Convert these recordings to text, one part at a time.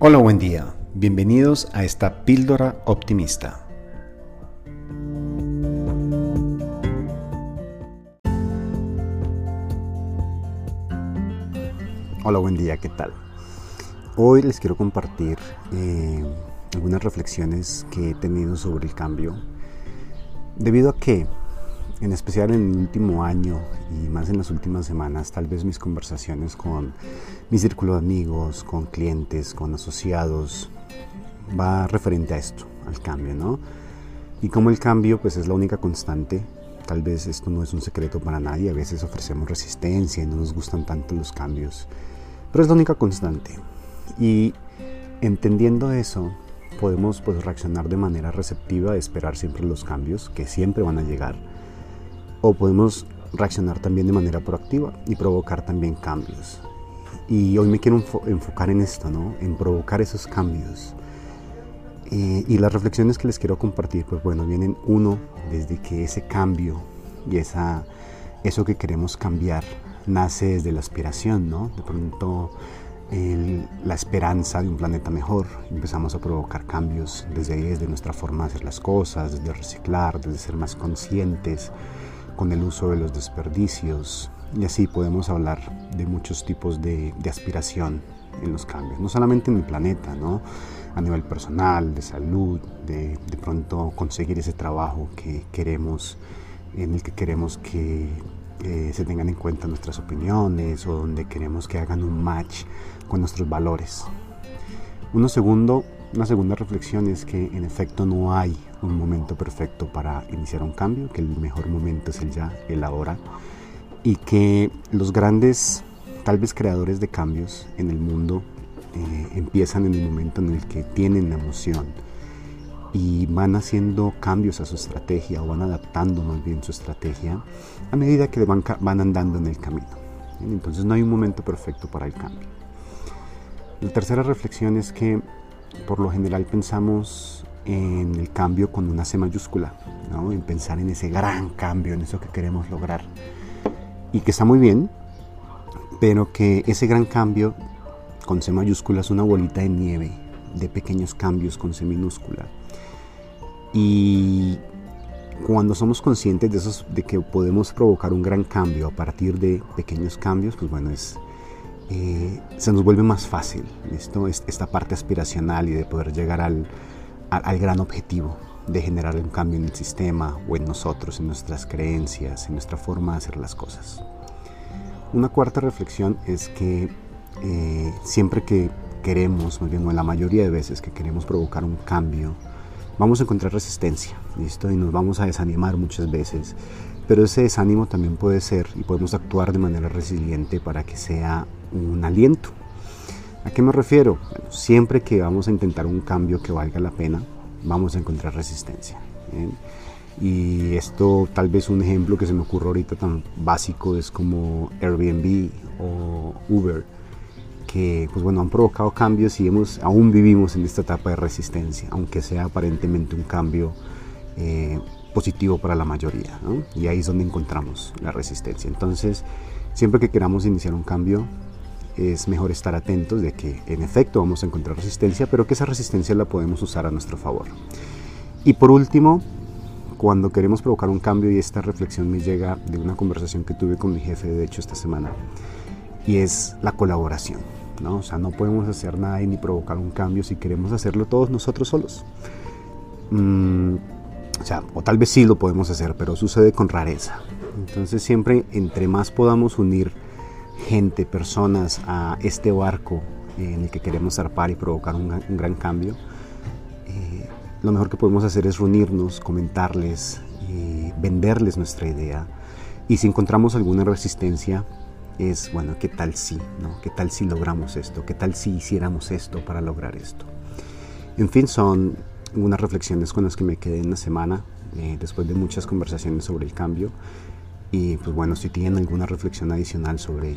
Hola, buen día. Bienvenidos a esta píldora optimista. Hola, buen día, ¿qué tal? Hoy les quiero compartir eh, algunas reflexiones que he tenido sobre el cambio, debido a que, en especial en el último año y más en las últimas semanas, tal vez mis conversaciones con mi círculo de amigos, con clientes, con asociados, va referente a esto, al cambio, ¿no? Y como el cambio pues es la única constante, tal vez esto no es un secreto para nadie, a veces ofrecemos resistencia y no nos gustan tanto los cambios, pero es la única constante. Y entendiendo eso, podemos pues reaccionar de manera receptiva, esperar siempre los cambios que siempre van a llegar, o podemos reaccionar también de manera proactiva y provocar también cambios. Y hoy me quiero enfocar en esto, ¿no? En provocar esos cambios. Eh, y las reflexiones que les quiero compartir, pues bueno, vienen uno desde que ese cambio y esa, eso que queremos cambiar nace desde la aspiración, ¿no? De pronto la esperanza de un planeta mejor. Empezamos a provocar cambios desde ahí, desde nuestra forma de hacer las cosas, desde reciclar, desde ser más conscientes con el uso de los desperdicios. Y así podemos hablar de muchos tipos de, aspiración en los cambios, no solamente en el planeta, ¿no? a nivel personal, de salud, de, de pronto conseguir ese trabajo que queremos, en el que queremos que eh, se tengan en cuenta nuestras opiniones o donde queremos que hagan un match con nuestros valores. Uno segundo, una segunda reflexión es que en efecto no hay un momento perfecto para iniciar un cambio, que el mejor momento es el ya, el ahora, y que los grandes, tal vez creadores de cambios en el mundo, eh, empiezan en el momento en el que tienen la emoción y van haciendo cambios a su estrategia o van adaptando más bien su estrategia a medida que van, van andando en el camino. Entonces no hay un momento perfecto para el cambio. La tercera reflexión es que por lo general pensamos en el cambio con una C mayúscula, ¿no? en pensar en ese gran cambio, en eso que queremos lograr. Y que está muy bien, pero que ese gran cambio con C mayúscula es una bolita de nieve de pequeños cambios con C minúscula y cuando somos conscientes de, esos, de que podemos provocar un gran cambio a partir de pequeños cambios, pues bueno, es, eh, se nos vuelve más fácil esto, esta parte aspiracional y de poder llegar al, al, gran objetivo de generar un cambio en el sistema o en nosotros, en nuestras creencias, en nuestra forma de hacer las cosas. Una cuarta reflexión es que eh, siempre que queremos, más bien la mayoría de veces que queremos provocar un cambio, vamos a encontrar resistencia, ¿listo? Y nos vamos a desanimar muchas veces. Pero ese desánimo también puede ser y podemos actuar de manera resiliente para que sea un aliento. ¿A qué me refiero? siempre que vamos a intentar un cambio que valga la pena, vamos a encontrar resistencia. Y esto tal vez un ejemplo que se me ocurre ahorita tan básico es como Airbnb o Uber que pues bueno, han provocado cambios y hemos, aún vivimos en esta etapa de resistencia, aunque sea aparentemente un cambio eh, positivo para la mayoría. Y ahí es donde encontramos la resistencia. Entonces, siempre que queramos iniciar un cambio, es mejor estar atentos de que en efecto vamos a encontrar resistencia, pero que esa resistencia la podemos usar a nuestro favor. Y por último, cuando queremos provocar un cambio, y esta reflexión me llega de una conversación que tuve con mi jefe, de hecho, esta semana, y es la colaboración. ¿no? O sea, no podemos hacer nada y ni provocar un cambio si queremos hacerlo todos nosotros solos. Mm, o sea, o tal vez sí lo podemos hacer, pero sucede con rareza. Entonces siempre entre más podamos unir gente, personas a este barco en el que queremos zarpar y provocar un, gran cambio, eh, lo mejor que podemos hacer es reunirnos, comentarles, y venderles nuestra idea. Y si encontramos alguna resistencia, es, bueno, ¿qué tal si? ¿no? ¿Qué tal si logramos esto? ¿Qué tal si hiciéramos esto para lograr esto? En fin, son unas reflexiones con las que me quedé en la semana, eh, después de muchas conversaciones sobre el cambio. Y pues bueno, si tienen alguna reflexión adicional sobre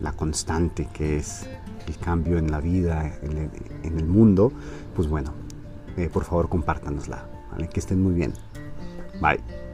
la constante que es el cambio en la vida, en el, mundo, pues bueno, eh, por favor compártanosla. Que estén muy bien. Bye.